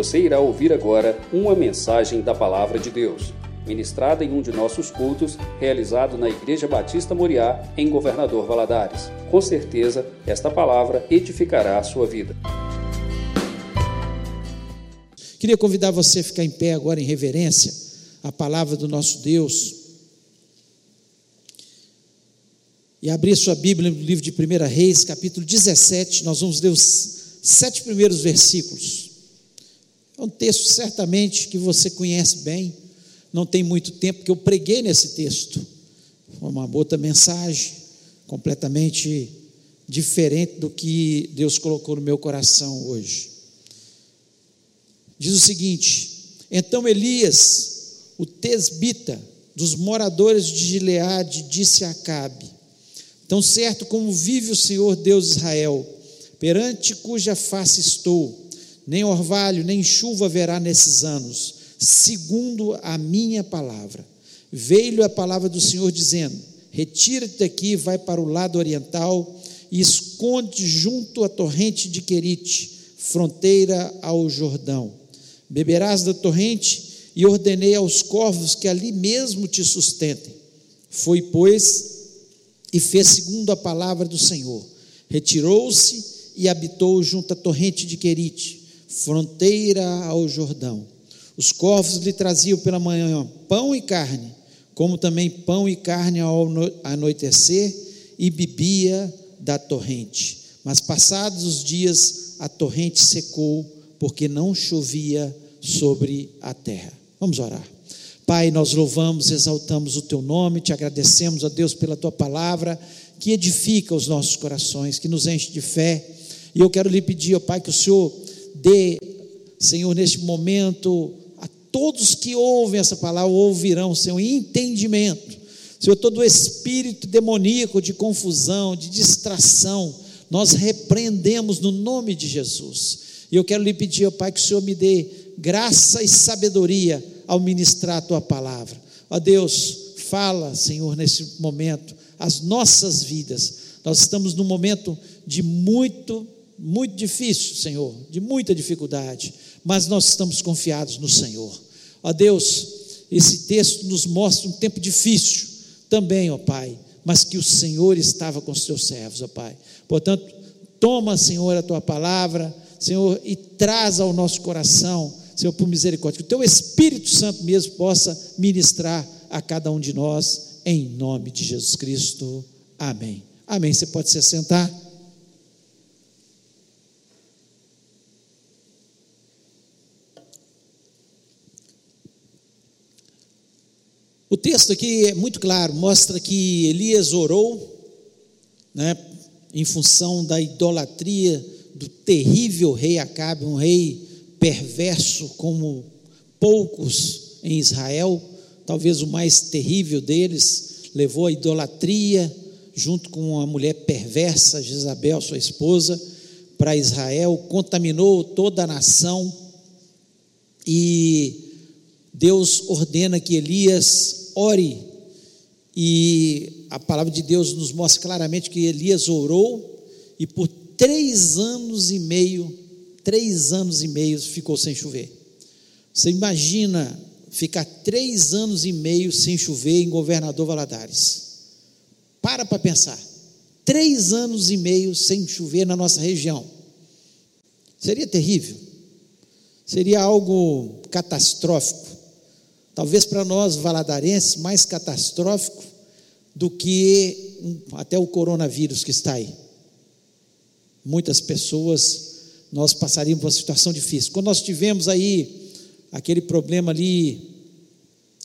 Você irá ouvir agora uma mensagem da Palavra de Deus, ministrada em um de nossos cultos, realizado na Igreja Batista Moriá, em Governador Valadares. Com certeza, esta palavra edificará a sua vida. Queria convidar você a ficar em pé agora em reverência à palavra do nosso Deus. E abrir sua Bíblia no livro de 1 Reis, capítulo 17, nós vamos ler os sete primeiros versículos. É um texto certamente que você conhece bem, não tem muito tempo que eu preguei nesse texto. Foi uma outra mensagem, completamente diferente do que Deus colocou no meu coração hoje. Diz o seguinte: Então Elias, o tesbita, dos moradores de Gileade, disse a Acabe: Tão certo como vive o Senhor Deus de Israel, perante cuja face estou, nem orvalho, nem chuva haverá nesses anos, segundo a minha palavra. Veio-lhe a palavra do Senhor dizendo: Retira-te daqui, vai para o lado oriental e esconde junto à torrente de Querite, fronteira ao Jordão. Beberás da torrente e ordenei aos corvos que ali mesmo te sustentem. Foi, pois, e fez segundo a palavra do Senhor. Retirou-se e habitou junto à torrente de Querite, fronteira ao Jordão. Os corvos lhe traziam pela manhã pão e carne, como também pão e carne ao anoitecer, e bebia da torrente. Mas passados os dias, a torrente secou, porque não chovia sobre a terra. Vamos orar. Pai, nós louvamos, exaltamos o teu nome, te agradecemos, a Deus, pela tua palavra que edifica os nossos corações, que nos enche de fé e eu quero lhe pedir, ó Pai, que o Senhor dê, Senhor, neste momento, a todos que ouvem essa palavra, ouvirão, Senhor, entendimento. Senhor, todo espírito demoníaco de confusão, de distração, nós repreendemos no nome de Jesus. E eu quero lhe pedir, ó Pai, que o Senhor me dê graça e sabedoria ao ministrar a tua palavra. Ó Deus, fala, Senhor, nesse momento, as nossas vidas. Nós estamos num momento de muito muito difícil, Senhor, de muita dificuldade, mas nós estamos confiados no Senhor. Ó Deus, esse texto nos mostra um tempo difícil também, ó Pai, mas que o Senhor estava com os teus servos, ó Pai. Portanto, toma, Senhor, a tua palavra, Senhor, e traz ao nosso coração, Senhor, por misericórdia, que o teu Espírito Santo mesmo possa ministrar a cada um de nós, em nome de Jesus Cristo. Amém. Amém. Você pode se sentar. O texto aqui é muito claro, mostra que Elias orou, né, em função da idolatria do terrível rei Acabe, um rei perverso como poucos em Israel, talvez o mais terrível deles, levou a idolatria junto com uma mulher perversa, Jezabel, sua esposa, para Israel, contaminou toda a nação e Deus ordena que Elias ore. E a palavra de Deus nos mostra claramente que Elias orou e por três anos e meio, três anos e meio ficou sem chover. Você imagina ficar três anos e meio sem chover em Governador Valadares? Para para pensar. Três anos e meio sem chover na nossa região. Seria terrível. Seria algo catastrófico talvez para nós valadarenses, mais catastrófico do que até o coronavírus que está aí. Muitas pessoas, nós passaríamos por uma situação difícil. Quando nós tivemos aí aquele problema ali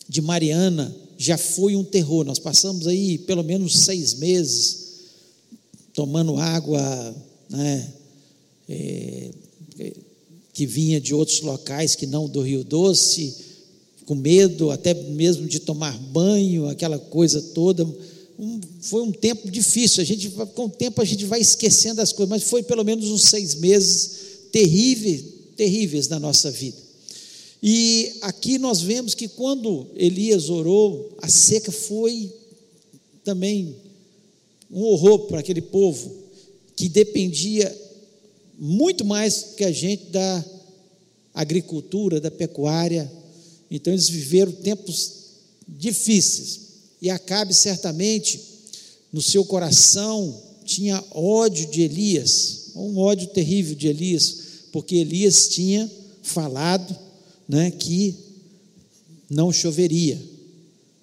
de Mariana, já foi um terror. Nós passamos aí pelo menos seis meses tomando água né, é, que vinha de outros locais que não do Rio Doce com medo até mesmo de tomar banho, aquela coisa toda. Um, foi um tempo difícil. A gente, com o tempo, a gente vai esquecendo as coisas, mas foi pelo menos uns seis meses terríveis, terríveis na nossa vida. E aqui nós vemos que quando Elias orou, a seca foi também um horror para aquele povo que dependia muito mais que a gente da agricultura, da pecuária. Então eles viveram tempos difíceis. E Acabe certamente no seu coração tinha ódio de Elias, um ódio terrível de Elias, porque Elias tinha falado, né, que não choveria,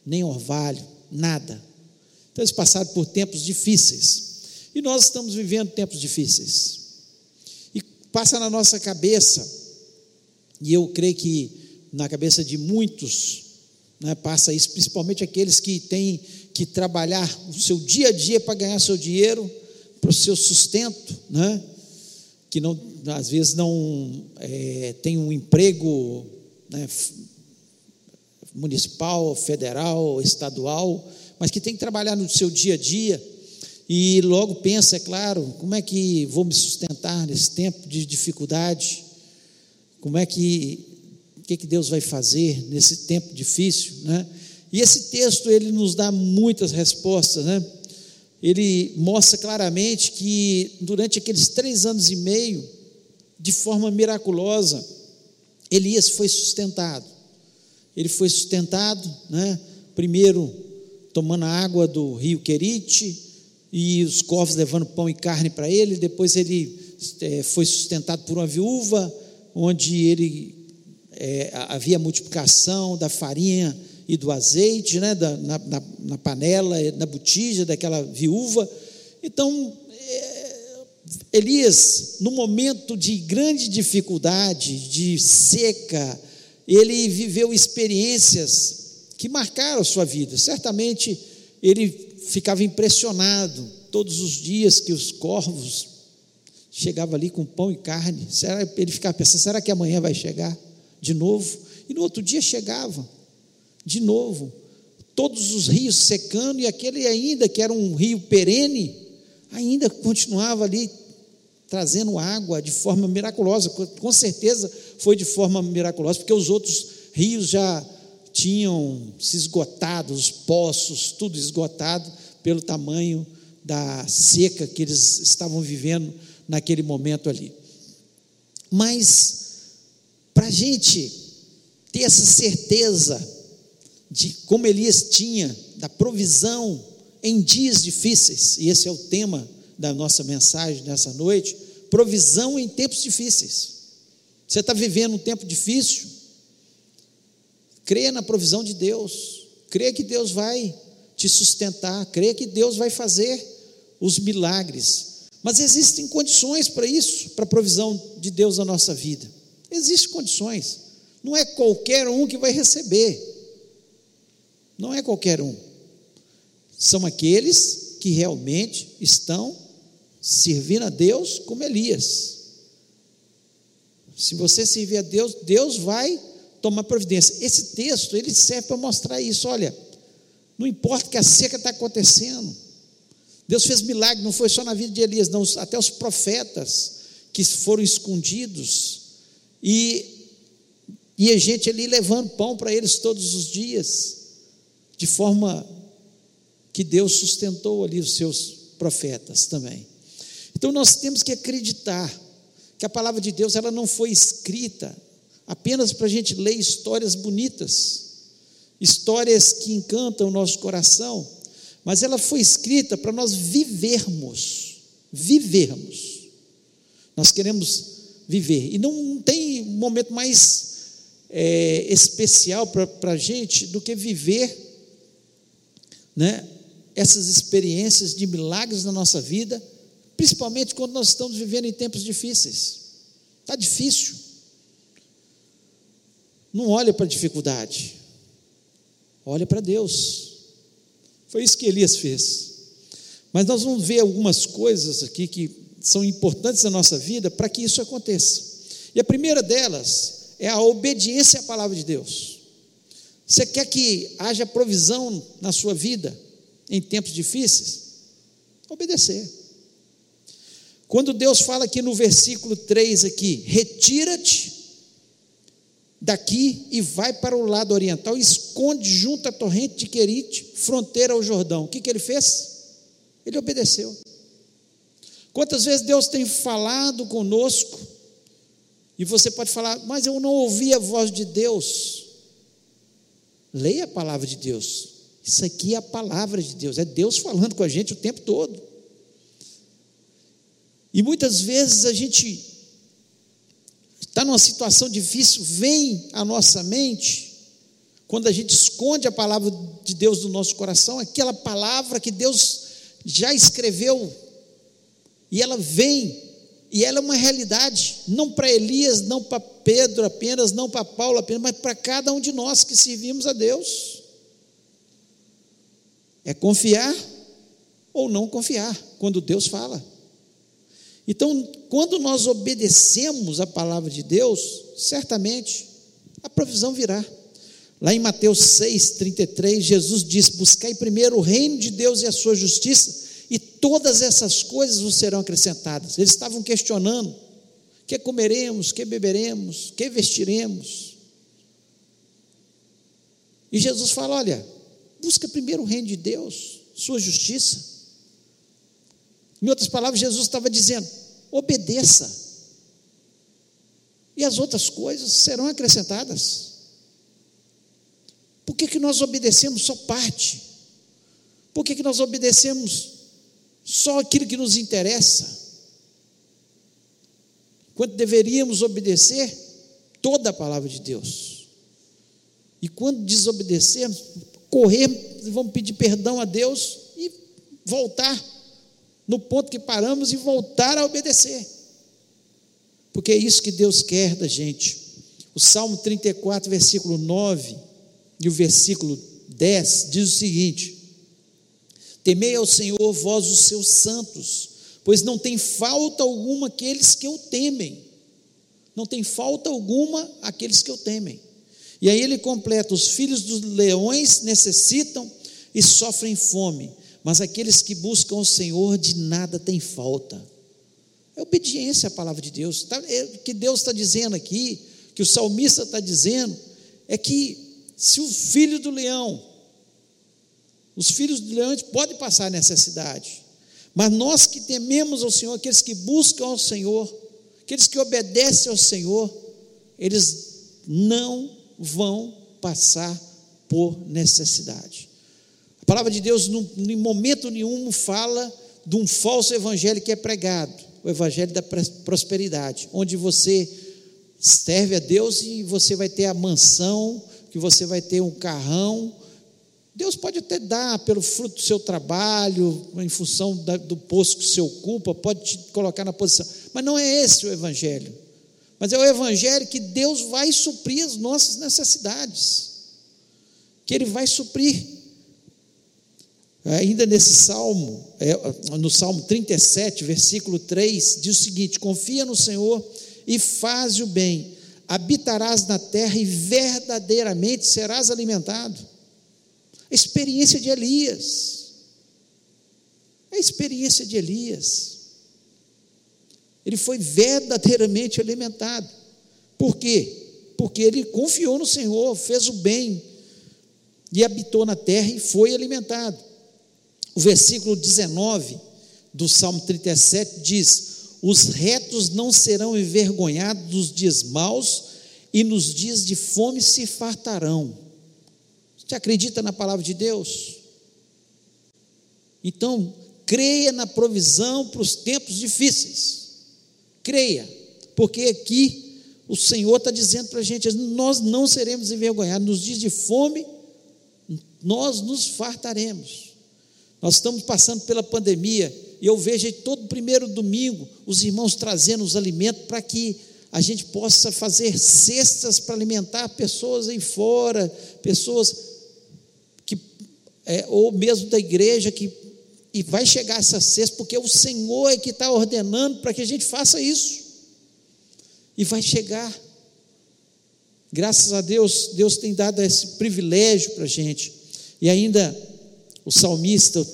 nem orvalho, nada. Então eles passaram por tempos difíceis. E nós estamos vivendo tempos difíceis. E passa na nossa cabeça e eu creio que na cabeça de muitos né, passa isso, principalmente aqueles que têm que trabalhar o seu dia a dia para ganhar seu dinheiro, para o seu sustento, né, que não, às vezes não é, tem um emprego né, municipal, federal, estadual, mas que tem que trabalhar no seu dia a dia e logo pensa, é claro, como é que vou me sustentar nesse tempo de dificuldade? Como é que, o que, que Deus vai fazer nesse tempo difícil, né? E esse texto, ele nos dá muitas respostas, né? Ele mostra claramente que durante aqueles três anos e meio, de forma miraculosa, Elias foi sustentado. Ele foi sustentado, né? Primeiro tomando a água do rio Querite e os corvos levando pão e carne para ele. Depois ele é, foi sustentado por uma viúva onde ele é, havia multiplicação da farinha e do azeite, né, da, na, na, na, panela, na botija daquela viúva. Então, é, Elias, no momento de grande dificuldade, de seca, ele viveu experiências que marcaram a sua vida. Certamente ele ficava impressionado todos os dias que os corvos chegava ali com pão e carne. Será, ele ficava pensando: será que amanhã vai chegar de novo? E no outro dia chegava, de novo. Todos os rios secando, e aquele ainda que era um rio perene, ainda continuava ali trazendo água de forma miraculosa. Com certeza foi de forma miraculosa, porque os outros rios já tinham se esgotado, os poços, tudo esgotado pelo tamanho da seca que eles estavam vivendo naquele momento ali. Mas, para a gente ter essa certeza de como Elias tinha, da provisão em dias difíceis, e esse é o tema da nossa mensagem nessa noite: provisão em tempos difíceis. Você está vivendo um tempo difícil? Creia na provisão de Deus, creia que Deus vai te sustentar, creia que Deus vai fazer os milagres mas existem condições para isso, para a provisão de Deus na nossa vida. Existem condições. Não é qualquer um que vai receber. Não é qualquer um. São aqueles que realmente estão servindo a Deus como Elias. Se você servir a Deus, Deus vai tomar providência. Esse texto, ele serve para mostrar isso. Olha, não importa que a seca está acontecendo, Deus fez milagre, não foi só na vida de Elias, não, até os profetas que foram escondidos e, e a gente ali levando pão para eles todos os dias, de forma que Deus sustentou ali os seus profetas também. Então nós temos que acreditar que a palavra de Deus ela não foi escrita apenas para a gente ler histórias bonitas, histórias que encantam o nosso coração, mas ela foi escrita para nós vivermos, vivermos. Nós queremos viver, e não tem momento mais é, especial para a gente do que viver né, essas experiências de milagres na nossa vida, principalmente quando nós estamos vivendo em tempos difíceis. Está difícil. Não olhe para a dificuldade, olhe para Deus. Foi isso que Elias fez. Mas nós vamos ver algumas coisas aqui que são importantes na nossa vida para que isso aconteça. E a primeira delas é a obediência à palavra de Deus. Você quer que haja provisão na sua vida em tempos difíceis? Obedecer. Quando Deus fala aqui no versículo 3 aqui, retira-te daqui e vai para o lado oriental, esconde junto à torrente de Querite, fronteira ao Jordão. O que, que ele fez? Ele obedeceu. Quantas vezes Deus tem falado conosco E você pode falar, mas eu não ouvi a voz de Deus. Leia a palavra de Deus. Isso aqui é a palavra de Deus, é Deus falando com a gente o tempo todo. E muitas vezes a gente está numa situação difícil, vem à nossa mente, quando a gente esconde a palavra de Deus do nosso coração, aquela palavra que Deus já escreveu, e ela vem, e ela é uma realidade, não para Elias, não para Pedro apenas, não para Paulo apenas, mas para cada um de nós que servimos a Deus. É confiar ou não confiar quando Deus fala. Então, quando nós obedecemos a palavra de Deus, certamente a provisão virá. Lá em Mateus 6,33, Jesus diz: Buscai primeiro o reino de Deus e a sua justiça, e todas essas coisas vos serão acrescentadas. Eles estavam questionando: que comeremos, que beberemos, que vestiremos. E Jesus fala: olha, busca primeiro o reino de Deus, sua justiça, em outras palavras, Jesus estava dizendo: obedeça, e as outras coisas serão acrescentadas. Por que, que nós obedecemos só parte? Por que, que nós obedecemos só aquilo que nos interessa? Quando deveríamos obedecer toda a palavra de Deus. E quando desobedecermos, correr, vamos pedir perdão a Deus e voltar no ponto que paramos e voltar a obedecer. Porque é isso que Deus quer da gente. O Salmo 34, versículo 9 e o versículo 10 diz o seguinte: Temei ao Senhor, vós os seus santos, pois não tem falta alguma aqueles que o temem. Não tem falta alguma aqueles que o temem. E aí ele completa: os filhos dos leões necessitam e sofrem fome, mas aqueles que buscam o Senhor de nada têm falta. É obediência à palavra de Deus. Tá, é, o que Deus está dizendo aqui, que o salmista está dizendo, é que se o filho do leão, os filhos do leão podem passar necessidade, mas nós que tememos ao Senhor, aqueles que buscam ao Senhor, aqueles que obedecem ao Senhor, eles não vão passar por necessidade. A palavra de Deus, em momento nenhum, fala de um falso evangelho que é pregado, o evangelho da prosperidade, onde você serve a Deus e você vai ter a mansão, que você vai ter um carrão. Deus pode até dar pelo fruto do seu trabalho, em função do posto que você ocupa, pode te colocar na posição, mas não é esse o evangelho. Mas é o evangelho que Deus vai suprir as nossas necessidades, que Ele vai suprir. Ainda nesse salmo, é, no Salmo 37, versículo 3, diz o seguinte: Confia no Senhor e faz o bem, habitarás na terra e verdadeiramente serás alimentado. A experiência de Elias, a experiência de Elias, ele foi verdadeiramente alimentado. Por quê? Porque ele confiou no Senhor, fez o bem e habitou na terra e foi alimentado. O versículo 19 do Salmo 37 diz: Os retos não serão envergonhados nos dias maus, e nos dias de fome se fartarão. Você acredita na palavra de Deus? Então, creia na provisão para os tempos difíceis. Creia, porque aqui o Senhor está dizendo para a gente: nós não seremos envergonhados. Nos dias de fome, nós nos fartaremos. Nós estamos passando pela pandemia e eu vejo aí todo primeiro domingo os irmãos trazendo os alimentos para que a gente possa fazer cestas para alimentar pessoas aí fora, pessoas é, ou mesmo da igreja que e vai chegar essa cesta, porque o Senhor é que está ordenando para que a gente faça isso. E vai chegar. Graças a Deus, Deus tem dado esse privilégio para a gente. E ainda o salmista,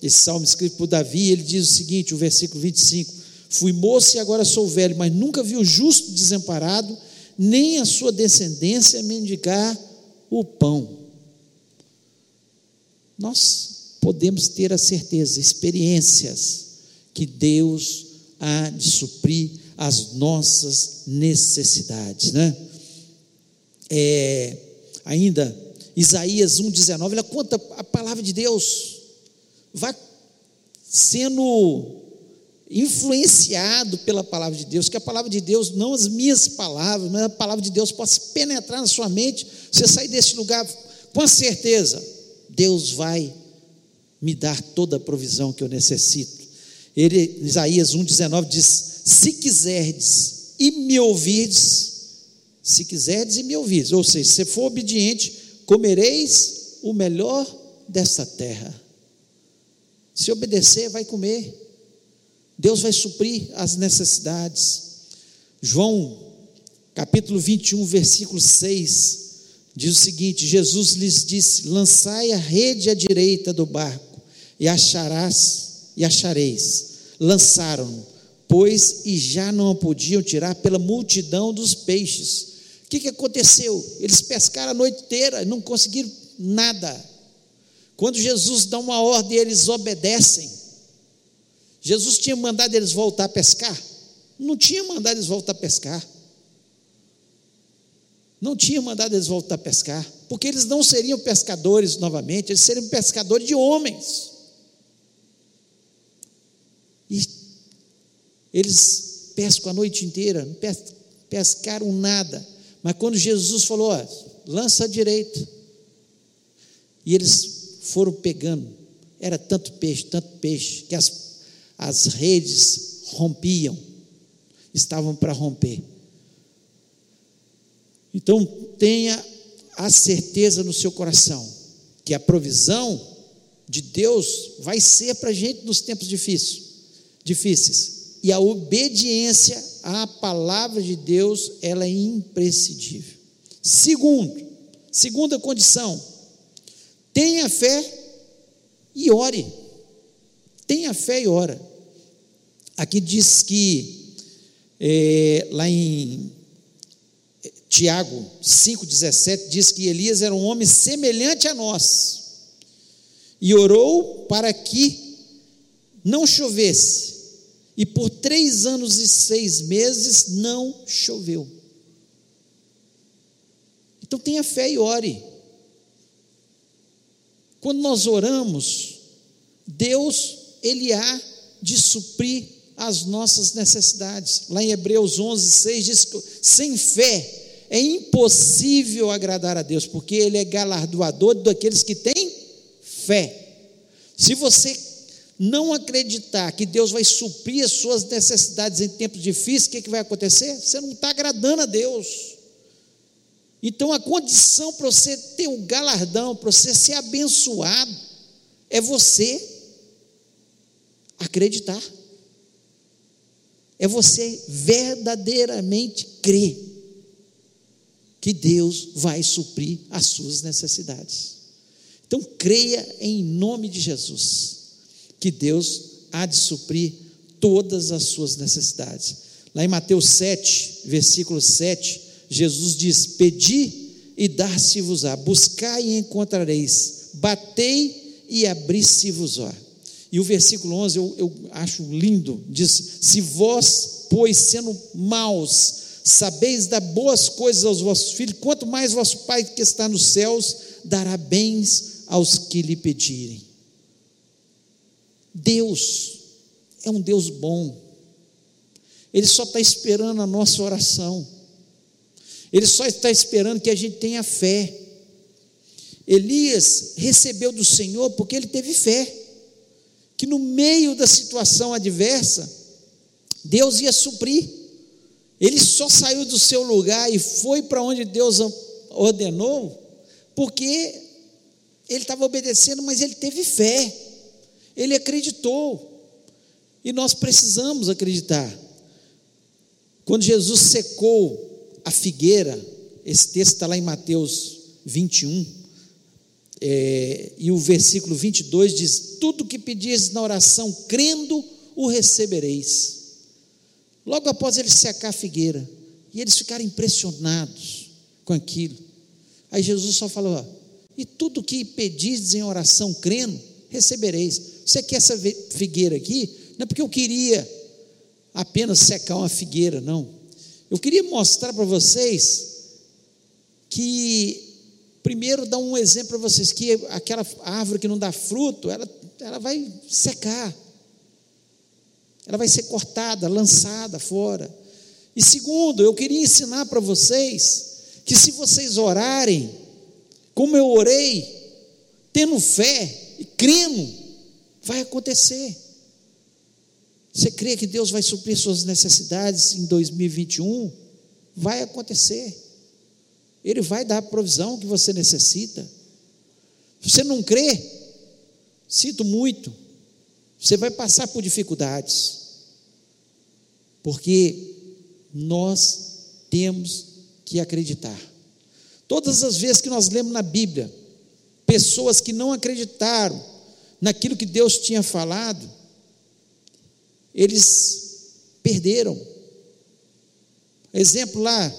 esse salmo escrito por Davi, ele diz o seguinte, o versículo 25: Fui moço e agora sou velho, mas nunca vi o justo desamparado, nem a sua descendência mendigar o pão. Nós podemos ter a certeza, experiências, que Deus há de suprir as nossas necessidades, né? É, ainda Isaías 1,19, ela conta a palavra de Deus, vai sendo influenciado pela palavra de Deus, que a palavra de Deus, não as minhas palavras, mas a palavra de Deus possa penetrar na sua mente, você sair desse lugar com certeza, Deus vai me dar toda a provisão que eu necessito. Ele, Isaías 1,19 diz: Se quiserdes e me ouvirdes, se quiserdes e me ouvirdes, ou seja, se for obediente, comereis o melhor desta terra. Se obedecer, vai comer. Deus vai suprir as necessidades. João, capítulo 21, versículo 6, diz o seguinte: Jesus lhes disse: Lançai a rede à direita do barco, e acharás e achareis. Lançaram, pois, e já não a podiam tirar pela multidão dos peixes. O que, que aconteceu? Eles pescaram a noite inteira e não conseguiram nada. Quando Jesus dá uma ordem, eles obedecem. Jesus tinha mandado eles voltar a pescar? Não tinha mandado eles voltar a pescar. Não tinha mandado eles voltar a pescar, porque eles não seriam pescadores novamente, eles seriam pescadores de homens. E eles pescam a noite inteira, não pescaram nada. Mas quando Jesus falou, ó, lança a direita, e eles foram pegando, era tanto peixe, tanto peixe, que as as redes rompiam, estavam para romper. Então, tenha a certeza no seu coração que a provisão de Deus vai ser para a gente nos tempos difíceis, difíceis. E a obediência à palavra de Deus, ela é imprescindível. Segundo, segunda condição, tenha fé e ore. Tenha fé e ora. Aqui diz que, é, lá em Tiago 5,17, diz que Elias era um homem semelhante a nós, e orou para que não chovesse, e por três anos e seis meses não choveu. Então tenha fé e ore. Quando nós oramos, Deus ele há de suprir as nossas necessidades. Lá em Hebreus 11, 6 diz que sem fé é impossível agradar a Deus, porque Ele é galardoador daqueles que têm fé. Se você não acreditar que Deus vai suprir as suas necessidades em tempos difíceis, o que, que vai acontecer? Você não está agradando a Deus. Então a condição para você ter o um galardão, para você ser abençoado, é você acreditar. É você verdadeiramente crer que Deus vai suprir as suas necessidades. Então creia em nome de Jesus que Deus há de suprir todas as suas necessidades. Lá em Mateus 7, versículo 7, Jesus diz: Pedi e dar-se-vos-á, buscai e encontrareis, batei e abri-se-vos-á. E o versículo 11 eu, eu acho lindo: diz: Se vós, pois, sendo maus, sabeis dar boas coisas aos vossos filhos, quanto mais vosso Pai que está nos céus dará bens aos que lhe pedirem. Deus é um Deus bom, Ele só está esperando a nossa oração, Ele só está esperando que a gente tenha fé. Elias recebeu do Senhor porque ele teve fé que no meio da situação adversa, Deus ia suprir. Ele só saiu do seu lugar e foi para onde Deus ordenou, porque ele estava obedecendo, mas ele teve fé, ele acreditou. E nós precisamos acreditar. Quando Jesus secou a figueira, esse texto está lá em Mateus 21, é, e o versículo 22 diz: Tudo que pedis na oração, crendo, o recebereis. Logo após ele secar a figueira, e eles ficaram impressionados com aquilo. Aí Jesus só falou: E tudo que pedis em oração, crendo, recebereis. Você quer essa figueira aqui? Não é porque eu queria apenas secar uma figueira, não. Eu queria mostrar para vocês que, primeiro, dar um exemplo para vocês: que aquela árvore que não dá fruto, ela, ela vai secar, ela vai ser cortada, lançada fora. E segundo, eu queria ensinar para vocês que se vocês orarem, como eu orei, tendo fé e crendo, vai acontecer. Você crê que Deus vai suprir suas necessidades em 2021? Vai acontecer. Ele vai dar a provisão que você necessita. Você não crê? Sinto muito. Você vai passar por dificuldades. Porque nós temos que acreditar. Todas as vezes que nós lemos na Bíblia, pessoas que não acreditaram naquilo que Deus tinha falado, eles perderam. Exemplo lá,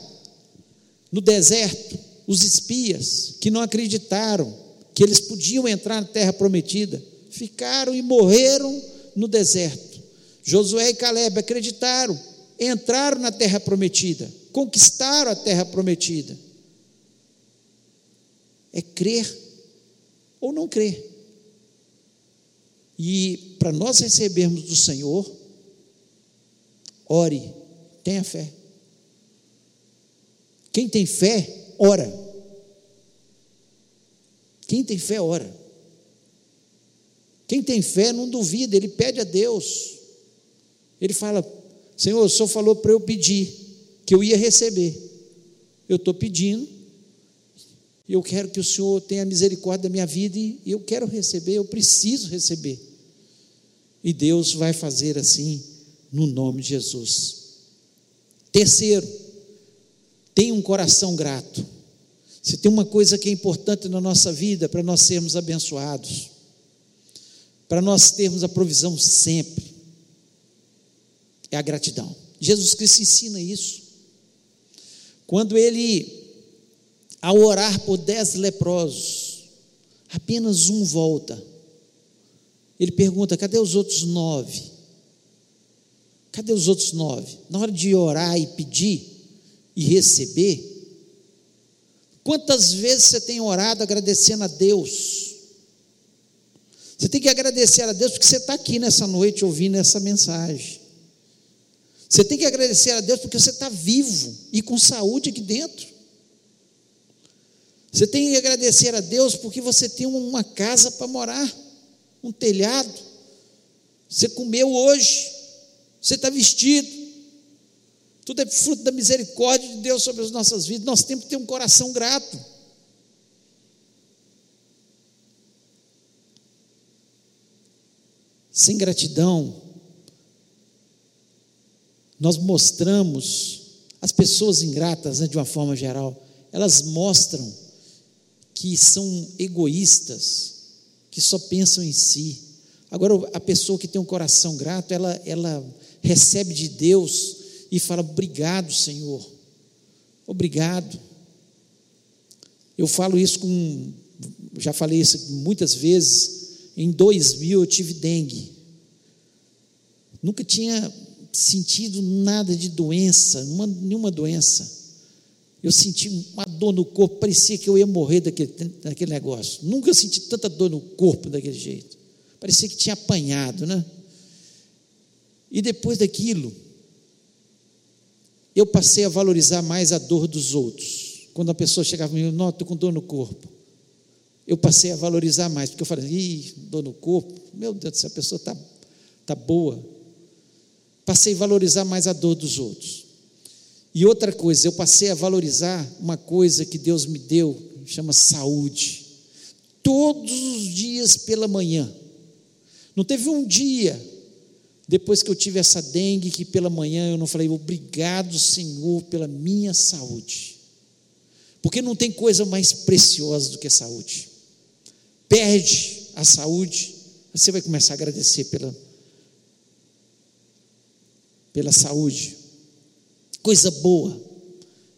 no deserto, os espias que não acreditaram que eles podiam entrar na terra prometida, ficaram e morreram no deserto. Josué e Caleb acreditaram, entraram na terra prometida, conquistaram a terra prometida. É crer ou não crer. E para nós recebermos do Senhor, ore, tenha fé. Quem tem fé, ora. Quem tem fé, ora. Quem tem fé não duvida, ele pede a Deus. Ele fala: Senhor, o Senhor falou para eu pedir, que eu ia receber. Eu estou pedindo, eu quero que o Senhor tenha misericórdia da minha vida, e eu quero receber, eu preciso receber. E Deus vai fazer assim, no nome de Jesus. Terceiro, Tenha um coração grato. Se tem uma coisa que é importante na nossa vida para nós sermos abençoados, para nós termos a provisão sempre, é a gratidão. Jesus Cristo ensina isso. Quando ele, ao orar por dez leprosos, apenas um volta. Ele pergunta: cadê os outros nove? Cadê os outros nove? Na hora de orar e pedir, e receber. Quantas vezes você tem orado agradecendo a Deus? Você tem que agradecer a Deus porque você está aqui nessa noite ouvindo essa mensagem. Você tem que agradecer a Deus porque você está vivo e com saúde aqui dentro. Você tem que agradecer a Deus porque você tem uma casa para morar, um telhado. Você comeu hoje, você está vestido, tudo é fruto da misericórdia de Deus sobre as nossas vidas. Nós temos que ter um coração grato. Sem gratidão, nós mostramos, as pessoas ingratas, né, de uma forma geral, elas mostram que são egoístas, que só pensam em si. Agora, a pessoa que tem um coração grato, ela, ela recebe de Deus e fala: Obrigado, Senhor, obrigado. Eu falo isso com, já falei isso muitas vezes. Em 2000 eu tive dengue. Nunca tinha sentido nada de doença, uma, nenhuma doença. Eu senti uma dor no corpo, parecia que eu ia morrer daquele, daquele negócio. Nunca senti tanta dor no corpo daquele jeito. Parecia que tinha apanhado, né? E depois daquilo, eu passei a valorizar mais a dor dos outros. Quando a pessoa chegava e me não, estou com dor no corpo. Eu passei a valorizar mais, porque eu falei, ih, dor no corpo, meu Deus do céu, a pessoa está tá boa. Passei a valorizar mais a dor dos outros. E outra coisa, eu passei a valorizar uma coisa que Deus me deu, chama saúde. Todos os dias pela manhã. Não teve um dia depois que eu tive essa dengue, que pela manhã eu não falei, obrigado, Senhor, pela minha saúde. Porque não tem coisa mais preciosa do que a saúde. Perde a saúde, você vai começar a agradecer pela, pela saúde. Coisa boa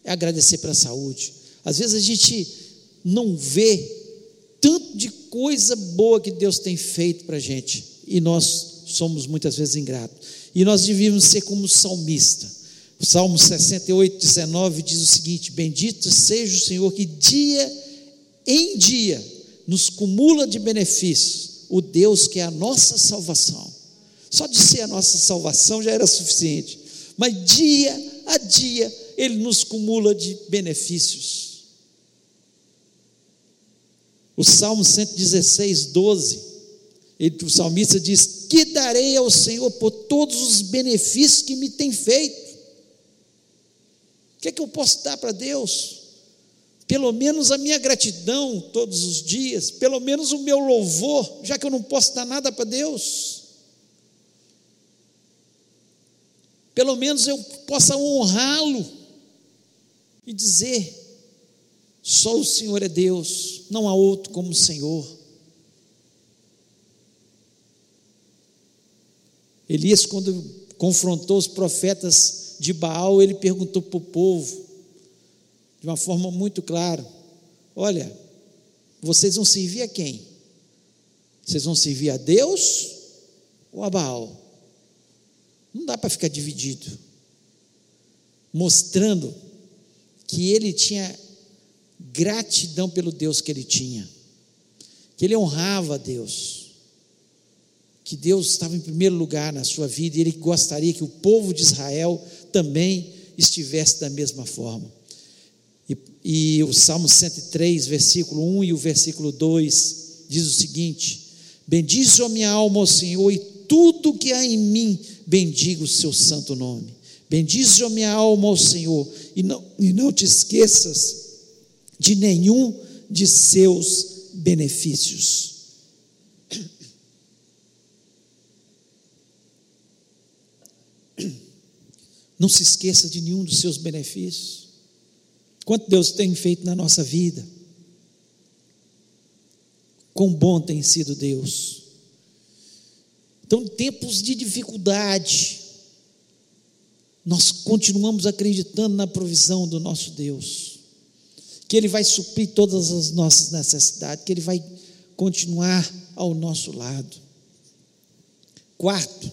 é agradecer pela saúde. Às vezes a gente não vê tanto de coisa boa que Deus tem feito para a gente, e nós somos muitas vezes ingratos. E nós devíamos ser como salmista. O Salmo 68, 19 diz o seguinte: Bendito seja o Senhor que dia em dia nos cumula de benefícios, o Deus que é a nossa salvação. Só de ser a nossa salvação já era suficiente, mas dia a dia Ele nos cumula de benefícios. O Salmo 116, 12, ele, o salmista diz: Que darei ao Senhor por todos os benefícios que me tem feito? O que é que eu posso dar para Deus? Pelo menos a minha gratidão todos os dias, pelo menos o meu louvor, já que eu não posso dar nada para Deus. Pelo menos eu possa honrá-lo e dizer: só o Senhor é Deus, não há outro como o Senhor. Elias, quando confrontou os profetas de Baal, ele perguntou para o povo, de uma forma muito clara: Olha, vocês vão servir a quem? Vocês vão servir a Deus ou a Baal? Não dá para ficar dividido. Mostrando que ele tinha gratidão pelo Deus que ele tinha, que ele honrava a Deus, que Deus estava em primeiro lugar na sua vida e ele gostaria que o povo de Israel também estivesse da mesma forma. E, e o Salmo 103, versículo 1 e o versículo 2 diz o seguinte: Bendize a minha alma Senhor e tudo que há em mim, bendiga o seu santo nome. Bendize a minha alma Senhor e não, e não te esqueças de nenhum de seus benefícios. Não se esqueça de nenhum dos seus benefícios. Quanto Deus tem feito na nossa vida. Quão bom tem sido Deus. Então, tempos de dificuldade, nós continuamos acreditando na provisão do nosso Deus que Ele vai suprir todas as nossas necessidades, que Ele vai continuar ao nosso lado. Quarto,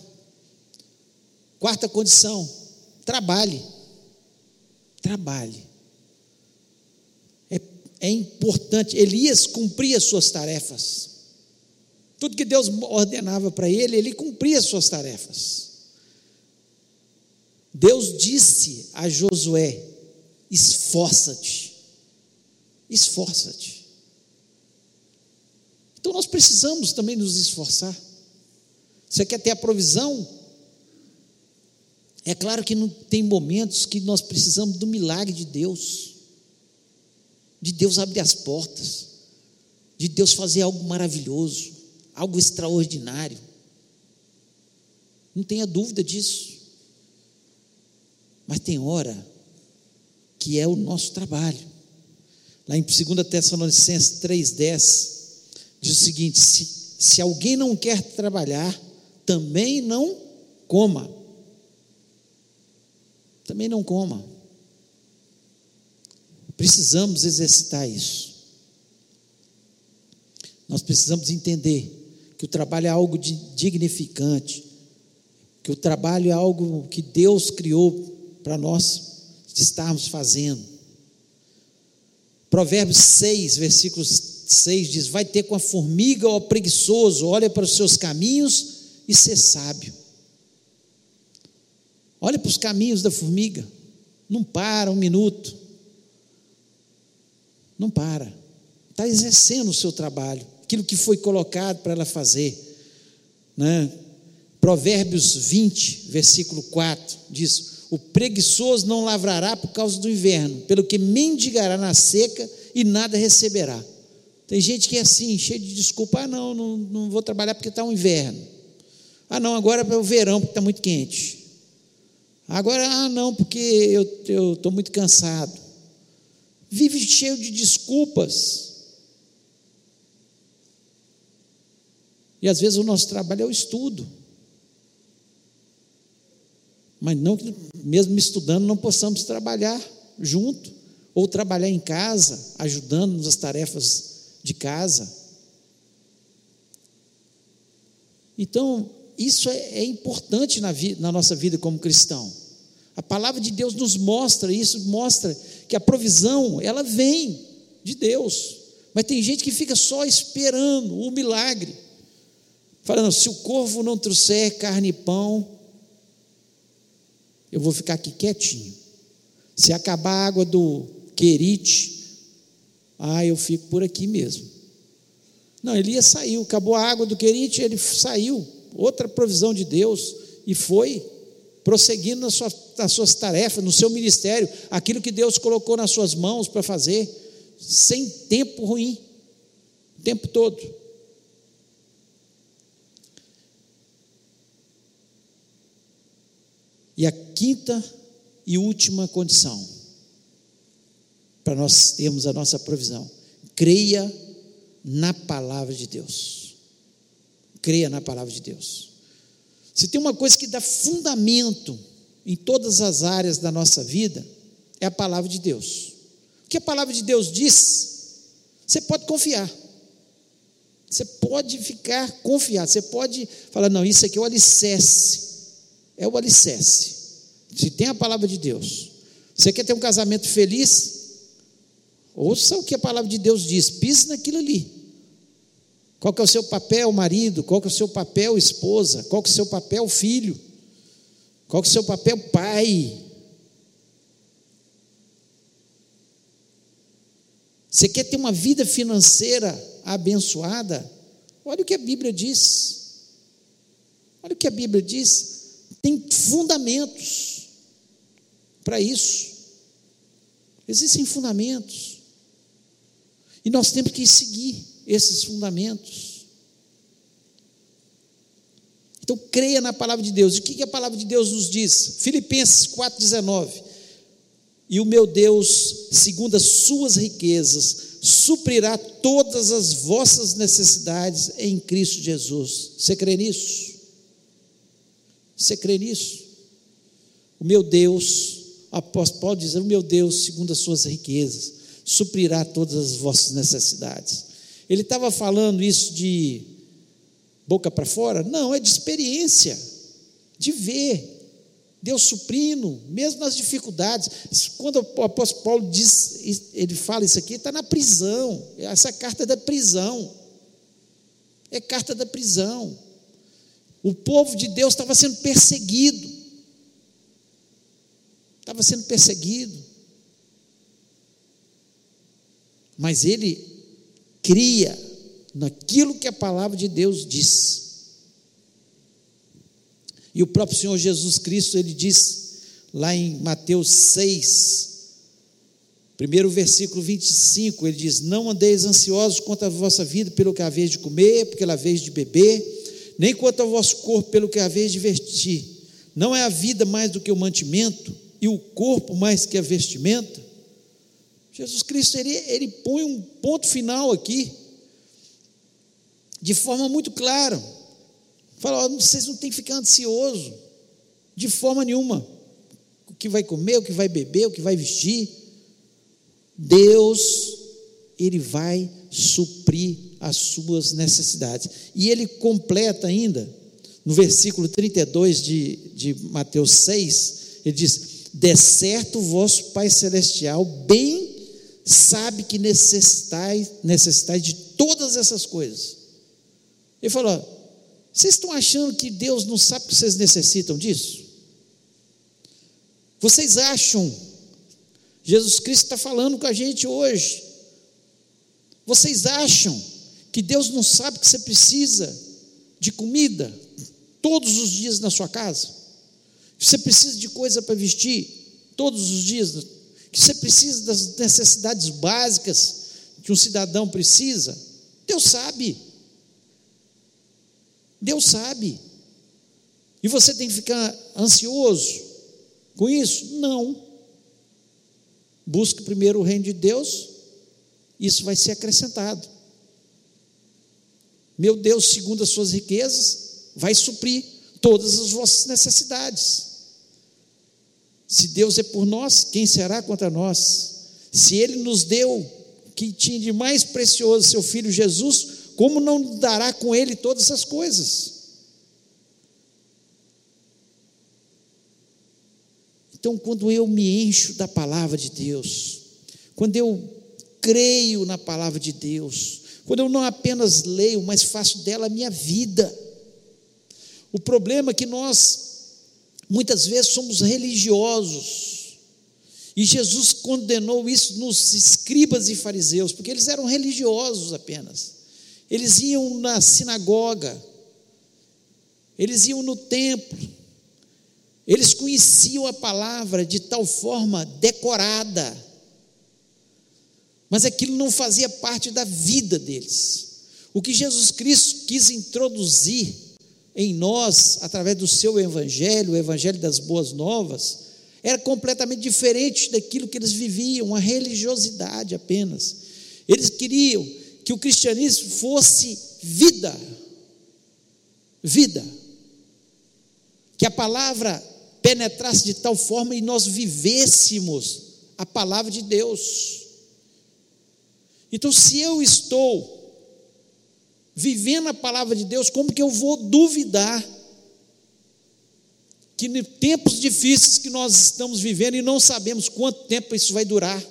quarta condição, trabalhe. Trabalhe. É, importante, Elias cumpria suas tarefas. Tudo que Deus ordenava para ele, ele cumpria suas tarefas. Deus disse a Josué: esforça-te esforça-te. Então nós precisamos também nos esforçar. Você quer ter a provisão? É claro que não tem momentos que nós precisamos do milagre de Deus, de Deus abrir as portas, de Deus fazer algo maravilhoso, algo extraordinário. Não tenha dúvida disso. Mas tem hora que é o nosso trabalho. Lá em 2 Tessalonicenses 3,10, diz o seguinte: se, se alguém não quer trabalhar, também não coma. Também não coma. Precisamos exercitar isso. Nós precisamos entender que o trabalho é algo dignificante, que o trabalho é algo que Deus criou para nós estarmos fazendo. Provérbios 6, versículo 6 diz: Vai ter com a formiga, ó preguiçoso, olha para os seus caminhos e ser sábio. Olha para os caminhos da formiga, não para um minuto, não para, está exercendo o seu trabalho, aquilo que foi colocado para ela fazer. Né? Provérbios 20, versículo 4 diz: o preguiçoso não lavrará por causa do inverno, pelo que mendigará na seca e nada receberá. Tem gente que é assim, cheio de desculpa: ah, não, não, não vou trabalhar porque está um inverno. Ah, não, agora é o verão porque está muito quente. Agora, ah, não, porque eu estou muito cansado. Vive cheio de desculpas. E às vezes o nosso trabalho é o estudo mas não que, mesmo estudando, não possamos trabalhar junto, ou trabalhar em casa, ajudando nas tarefas de casa. Então, isso é, é importante na, vi, na nossa vida como cristão. A palavra de Deus nos mostra isso, mostra que a provisão, ela vem de Deus. Mas tem gente que fica só esperando o milagre. Falando, se o corvo não trouxer carne e pão, eu vou ficar aqui quietinho. Se acabar a água do querite, ah, eu fico por aqui mesmo. Não, Elias saiu, acabou a água do querite, ele saiu, outra provisão de Deus, e foi prosseguindo nas suas, nas suas tarefas, no seu ministério, aquilo que Deus colocou nas suas mãos para fazer, sem tempo ruim, o tempo todo. E a quinta e última condição, para nós termos a nossa provisão, creia na palavra de Deus. Creia na palavra de Deus. Se tem uma coisa que dá fundamento em todas as áreas da nossa vida, é a palavra de Deus. O que a palavra de Deus diz, você pode confiar. Você pode ficar confiado. Você pode falar, não, isso aqui é o alicerce é o alicerce. Se tem a palavra de Deus, você quer ter um casamento feliz? Ouça o que a palavra de Deus diz, pise naquilo ali. Qual que é o seu papel, marido? Qual que é o seu papel, esposa? Qual que é o seu papel, filho? Qual que é o seu papel, pai? Você quer ter uma vida financeira abençoada? Olha o que a Bíblia diz. Olha o que a Bíblia diz tem fundamentos para isso. Existem fundamentos. E nós temos que seguir esses fundamentos. Então, creia na palavra de Deus. O que a palavra de Deus nos diz? Filipenses 4,19. E o meu Deus, segundo as suas riquezas, suprirá todas as vossas necessidades em Cristo Jesus. Você crê nisso? Você crê nisso? O meu Deus, apóstolo Paulo diz: o meu Deus, segundo as suas riquezas, suprirá todas as vossas necessidades. Ele estava falando isso de boca para fora? Não, é de experiência, de ver. Deus suprindo, mesmo nas dificuldades. Quando o apóstolo Paulo diz, ele fala isso aqui, está na prisão. Essa carta é da prisão. É carta da prisão. O povo de Deus estava sendo perseguido. Estava sendo perseguido. Mas ele cria naquilo que a palavra de Deus diz. E o próprio Senhor Jesus Cristo, ele diz lá em Mateus 6, primeiro versículo 25, ele diz: Não andeis ansiosos quanto à vossa vida, pelo que haveis de comer, pela vez de beber, nem quanto ao vosso corpo, pelo que haveis de vestir. Não é a vida mais do que o mantimento, e o corpo mais que a vestimenta? Jesus Cristo, ele, ele põe um ponto final aqui, de forma muito clara. Fala, vocês não têm que ficar ansiosos, de forma nenhuma. O que vai comer, o que vai beber, o que vai vestir. Deus, Ele vai suprir as suas necessidades. E ele completa ainda, no versículo 32 de, de Mateus 6, ele diz: De certo, vosso Pai Celestial bem sabe que necessitais, necessitais de todas essas coisas. Ele falou: Vocês estão achando que Deus não sabe que vocês necessitam disso? Vocês acham? Jesus Cristo está falando com a gente hoje. Vocês acham que Deus não sabe que você precisa de comida todos os dias na sua casa, você precisa de coisa para vestir todos os dias, que você precisa das necessidades básicas que um cidadão precisa. Deus sabe. Deus sabe. E você tem que ficar ansioso com isso? Não. Busque primeiro o reino de Deus, isso vai ser acrescentado. Meu Deus, segundo as suas riquezas, vai suprir todas as vossas necessidades. Se Deus é por nós, quem será contra nós? Se Ele nos deu que tinha de mais precioso seu Filho Jesus, como não dará com Ele todas as coisas? Então, quando eu me encho da palavra de Deus, quando eu creio na palavra de Deus, quando eu não apenas leio, mas faço dela a minha vida, o problema é que nós muitas vezes, somos religiosos, e Jesus condenou isso nos escribas e fariseus, porque eles eram religiosos apenas. Eles iam na sinagoga, eles iam no templo, eles conheciam a palavra de tal forma decorada, mas aquilo não fazia parte da vida deles. O que Jesus Cristo quis introduzir em nós, através do seu evangelho, o evangelho das boas novas, era completamente diferente daquilo que eles viviam, uma religiosidade apenas. Eles queriam que o cristianismo fosse vida. Vida. Que a palavra penetrasse de tal forma e nós vivêssemos a palavra de Deus. Então, se eu estou vivendo a palavra de Deus, como que eu vou duvidar que em tempos difíceis que nós estamos vivendo e não sabemos quanto tempo isso vai durar?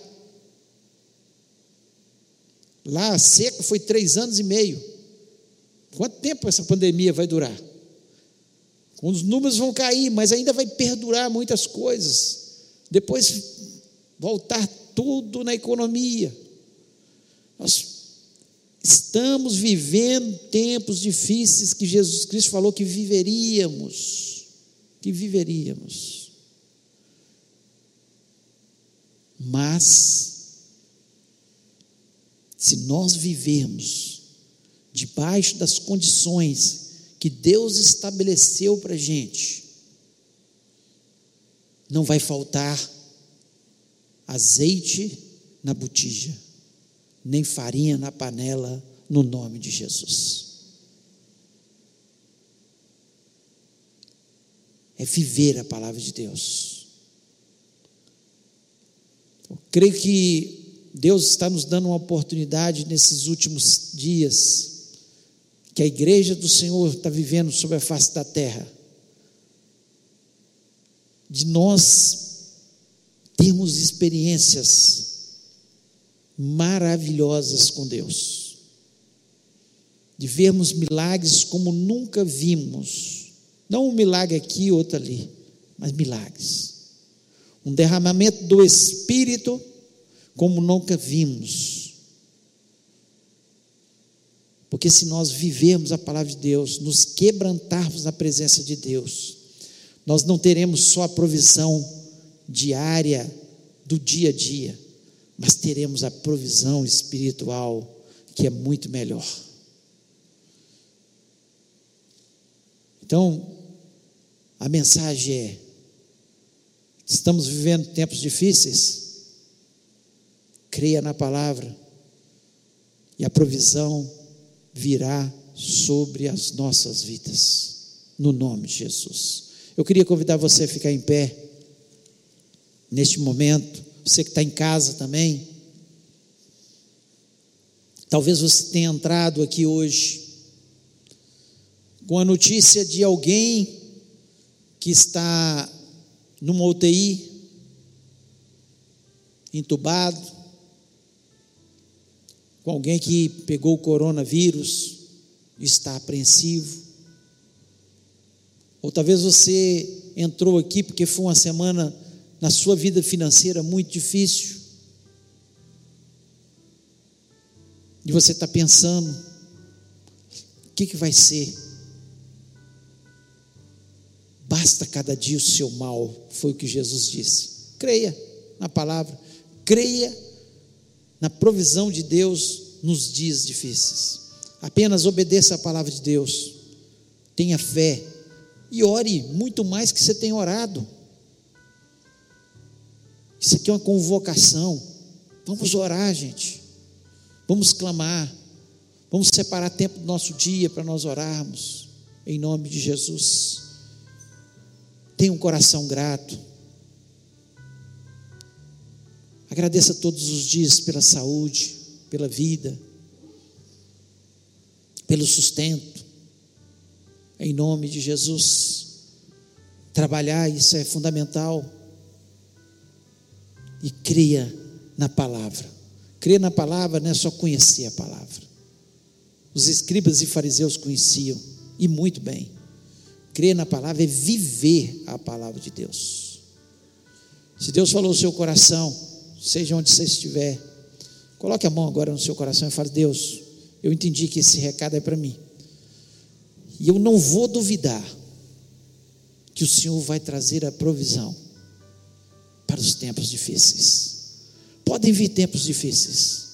Lá a seca foi três anos e meio. Quanto tempo essa pandemia vai durar? Os números vão cair, mas ainda vai perdurar muitas coisas. Depois voltar tudo na economia. Nós estamos vivendo tempos difíceis que Jesus Cristo falou que viveríamos, que viveríamos. Mas se nós vivermos debaixo das condições que Deus estabeleceu para a gente, não vai faltar azeite na botija, nem farinha na panela, no nome de Jesus. É viver a palavra de Deus. Eu creio que Deus está nos dando uma oportunidade nesses últimos dias, que a igreja do Senhor está vivendo sobre a face da terra, de nós termos experiências maravilhosas com Deus, de vermos milagres como nunca vimos, não um milagre aqui, outro ali, mas milagres. Um derramamento do Espírito como nunca vimos. Porque se nós vivermos a palavra de Deus, nos quebrantarmos na presença de Deus, nós não teremos só a provisão diária do dia a dia, mas teremos a provisão espiritual que é muito melhor. Então, a mensagem é: estamos vivendo tempos difíceis? creia na palavra, e a provisão virá sobre as nossas vidas, no nome de Jesus. Eu queria convidar você a ficar em pé, neste momento, você que está em casa também. Talvez você tenha entrado aqui hoje com a notícia de alguém que está numa UTI, entubado, com alguém que pegou o coronavírus, está apreensivo. Ou talvez você entrou aqui porque foi uma semana na sua vida financeira muito difícil. E você está pensando: o que, que vai ser? Basta cada dia o seu mal, foi o que Jesus disse. Creia na palavra, creia na provisão de Deus nos dias difíceis. Apenas obedeça a palavra de Deus, tenha fé e ore muito mais que você tem orado. Isso aqui é uma convocação. Vamos orar, gente. Vamos clamar. Vamos separar tempo do nosso dia para nós orarmos, em nome de Jesus. Tenha um coração grato. Agradeça todos os dias pela saúde, pela vida, pelo sustento. Em nome de Jesus. Trabalhar, isso é fundamental. E creia na palavra. Crer na palavra não é só conhecer a palavra. Os escribas e fariseus conheciam, e muito bem. Crer na palavra é viver a palavra de Deus. Se Deus falou no seu coração, seja onde você estiver, coloque a mão agora no seu coração e fale: Deus, eu entendi que esse recado é para mim. E eu não vou duvidar que o Senhor vai trazer a provisão para os tempos difíceis. Podem vir tempos difíceis,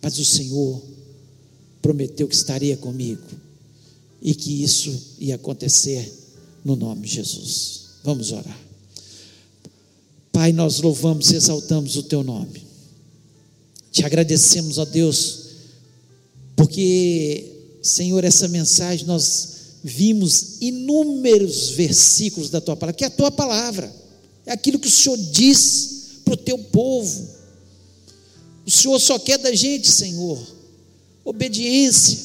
mas o Senhor prometeu que estaria comigo e que isso ia acontecer no nome de Jesus. Vamos orar. Pai, nós louvamos e exaltamos o teu nome. Te agradecemos, ó Deus, porque, Senhor, essa mensagem nós vimos inúmeros versículos da tua palavra, que é a tua palavra, é aquilo que o Senhor diz para o teu povo. O Senhor só quer da gente, Senhor, obediência,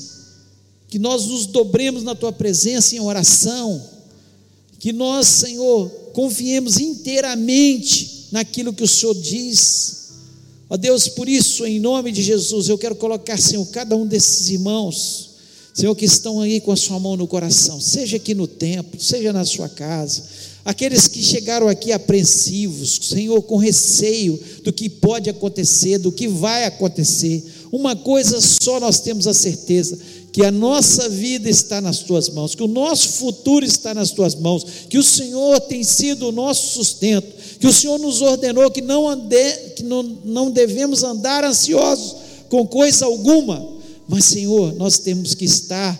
que nós nos dobremos na tua presença em oração, que nós, Senhor, confiemos inteiramente naquilo que o Senhor diz. Ó Deus, por isso, em nome de Jesus, eu quero colocar, Senhor, cada um desses irmãos Senhor, que estão aí com a sua mão no coração, seja aqui no templo, seja na sua casa, aqueles que chegaram aqui apreensivos, Senhor, com receio do que pode acontecer, do que vai acontecer. Uma coisa só nós temos a certeza: que a nossa vida está nas tuas mãos, que o nosso futuro está nas tuas mãos, que o Senhor tem sido o nosso sustento, que o Senhor nos ordenou que não, ande, que não, não devemos andar ansiosos com coisa alguma mas, Senhor, nós temos que estar,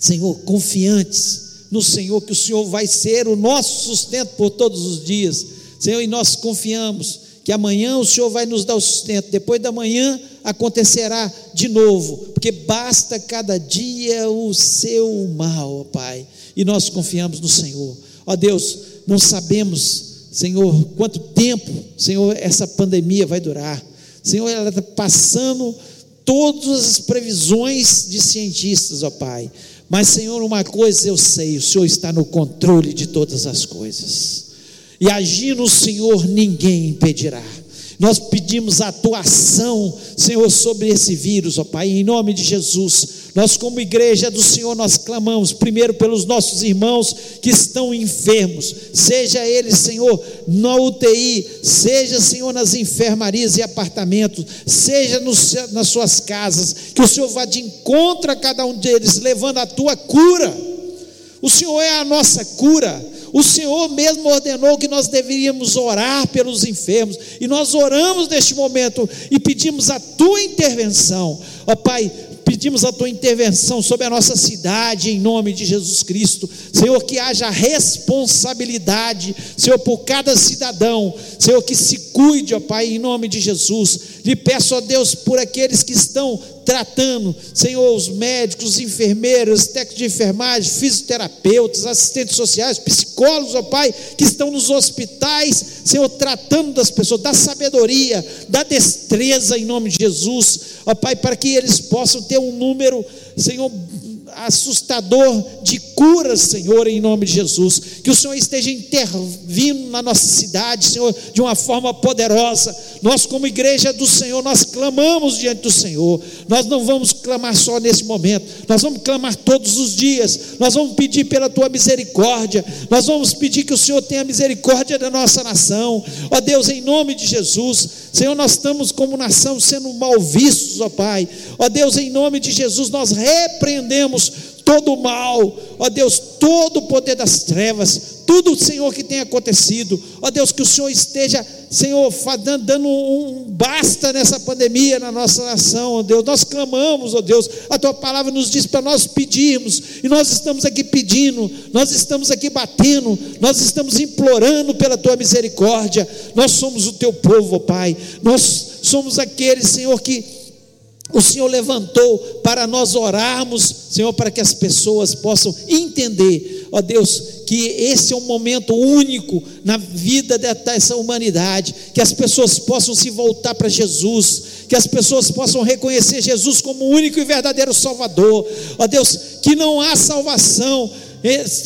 Senhor, confiantes no Senhor, que o Senhor vai ser o nosso sustento por todos os dias. Senhor, e nós confiamos que amanhã o Senhor vai nos dar o sustento, depois da manhã acontecerá de novo, porque basta cada dia o seu mal, ó Pai, e nós confiamos no Senhor. Ó Deus, não sabemos, Senhor, quanto tempo, Senhor, essa pandemia vai durar. Senhor, ela está passando todas as previsões de cientistas, ó Pai. Mas, Senhor, uma coisa eu sei: o Senhor está no controle de todas as coisas. E agindo Senhor, ninguém impedirá. Nós pedimos a atuação, Senhor, sobre esse vírus, ó Pai, em nome de Jesus. Nós, como igreja do Senhor, nós clamamos primeiro pelos nossos irmãos que estão enfermos, seja eles, Senhor, na UTI, seja, Senhor, nas enfermarias e apartamentos, seja nos, nas suas casas, que o Senhor vá de encontro a cada um deles, levando a tua cura. O Senhor é a nossa cura. O Senhor mesmo ordenou que nós deveríamos orar pelos enfermos, e nós oramos neste momento e pedimos a tua intervenção. Ó Pai, pedimos a tua intervenção sobre a nossa cidade, em nome de Jesus Cristo. Senhor, que haja responsabilidade, Senhor, por cada cidadão, Senhor, que se cuide, ó Pai, em nome de Jesus. Lhe peço, ó Deus, por aqueles que estão tratando, Senhor, os médicos, os enfermeiros, técnicos de enfermagem, fisioterapeutas, assistentes sociais, psicólogos, ó Pai, que estão nos hospitais, Senhor, tratando das pessoas, da sabedoria, da destreza em nome de Jesus, ó Pai, para que eles possam ter um número, Senhor, assustador de curas, Senhor, em nome de Jesus. Que o Senhor esteja intervindo na nossa cidade, Senhor, de uma forma poderosa. Nós, como igreja do Senhor, nós clamamos diante do Senhor. Nós não vamos clamar só nesse momento, nós vamos clamar todos os dias. Nós vamos pedir pela tua misericórdia. Nós vamos pedir que o Senhor tenha misericórdia da nossa nação. Ó Deus, em nome de Jesus, Senhor, nós estamos como nação sendo mal vistos, ó Pai. Ó Deus, em nome de Jesus, nós repreendemos todo o mal, ó Deus, todo o poder das trevas, tudo, Senhor, que tem acontecido, ó Deus, que o Senhor esteja, Senhor, dando um basta nessa pandemia na nossa nação, ó Deus. Nós clamamos, ó Deus, a tua palavra nos diz para nós pedirmos, e nós estamos aqui pedindo, nós estamos aqui batendo, nós estamos implorando pela tua misericórdia. Nós somos o teu povo, ó Pai, nós somos aqueles, Senhor, que o Senhor levantou para nós orarmos, Senhor, para que as pessoas possam entender, ó Deus, que esse é um momento único na vida dessa humanidade, que as pessoas possam se voltar para Jesus, que as pessoas possam reconhecer Jesus como o único e verdadeiro Salvador, ó Deus, que não há salvação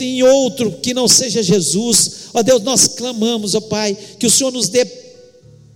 em outro que não seja Jesus, ó Deus, nós clamamos, ó Pai, que o Senhor nos dê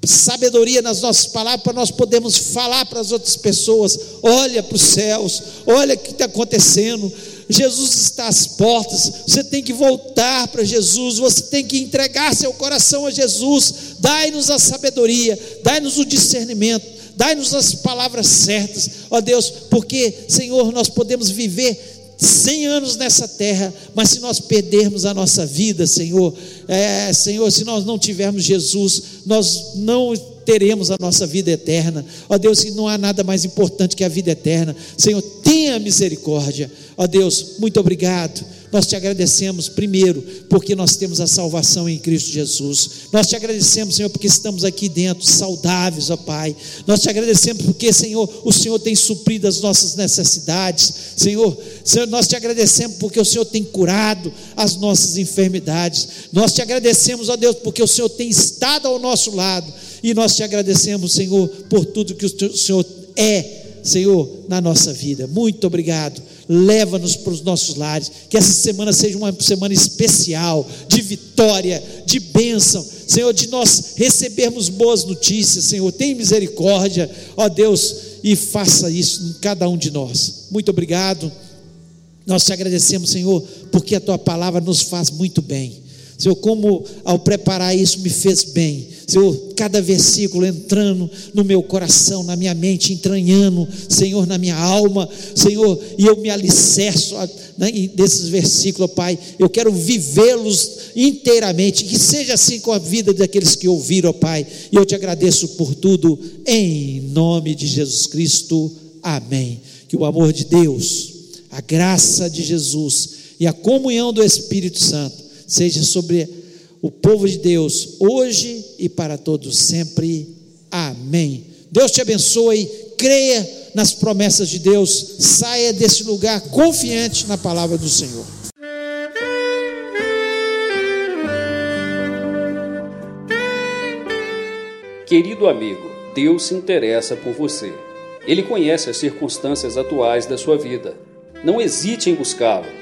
sabedoria nas nossas palavras para nós podermos falar para as outras pessoas: olha para os céus, olha o que está acontecendo. Jesus está às portas, você tem que voltar para Jesus, você tem que entregar seu coração a Jesus. Dai-nos a sabedoria, dai-nos o discernimento, dai-nos as palavras certas, ó Deus, porque, Senhor, nós podemos viver 100 anos nessa terra, mas se nós perdermos a nossa vida, Senhor, é, Senhor, se nós não tivermos Jesus, nós não teremos a nossa vida eterna. Ó Deus, não há nada mais importante que a vida eterna. Senhor, tenha misericórdia. Ó Deus, muito obrigado nós te agradecemos, primeiro, porque nós temos a salvação em Cristo Jesus. Nós te agradecemos, Senhor, porque estamos aqui dentro, saudáveis, ó Pai. Nós te agradecemos porque, Senhor, o Senhor tem suprido as nossas necessidades. Senhor, Senhor, nós te agradecemos porque o Senhor tem curado as nossas enfermidades. Nós te agradecemos, ó Deus, porque o Senhor tem estado ao nosso lado. E nós te agradecemos, Senhor, por tudo que o Senhor é Senhor, na nossa vida. Muito obrigado. Leva-nos para os nossos lares. Que essa semana seja uma semana especial, de vitória, de bênção. Senhor, de nós recebermos boas notícias. Senhor, tem misericórdia, ó Deus, e faça isso em cada um de nós. Muito obrigado. Nós te agradecemos, Senhor, porque a tua palavra nos faz muito bem. Senhor, como ao preparar isso me fez bem. Senhor, cada versículo entrando no meu coração, na minha mente, entranhando, Senhor, na minha alma, Senhor, e eu me alicerço né, desses versículos, Pai. Eu quero vivê-los inteiramente, que seja assim com a vida daqueles que ouviram, Pai. E eu te agradeço por tudo, em nome de Jesus Cristo. Amém. Que o amor de Deus, a graça de Jesus e a comunhão do Espírito Santo seja sobre o povo de Deus, hoje e para todos sempre. Amém. Deus te abençoe, creia nas promessas de Deus, saia desse lugar confiante na palavra do Senhor. Querido amigo, Deus se interessa por você. Ele conhece as circunstâncias atuais da sua vida. Não hesite em buscá-lo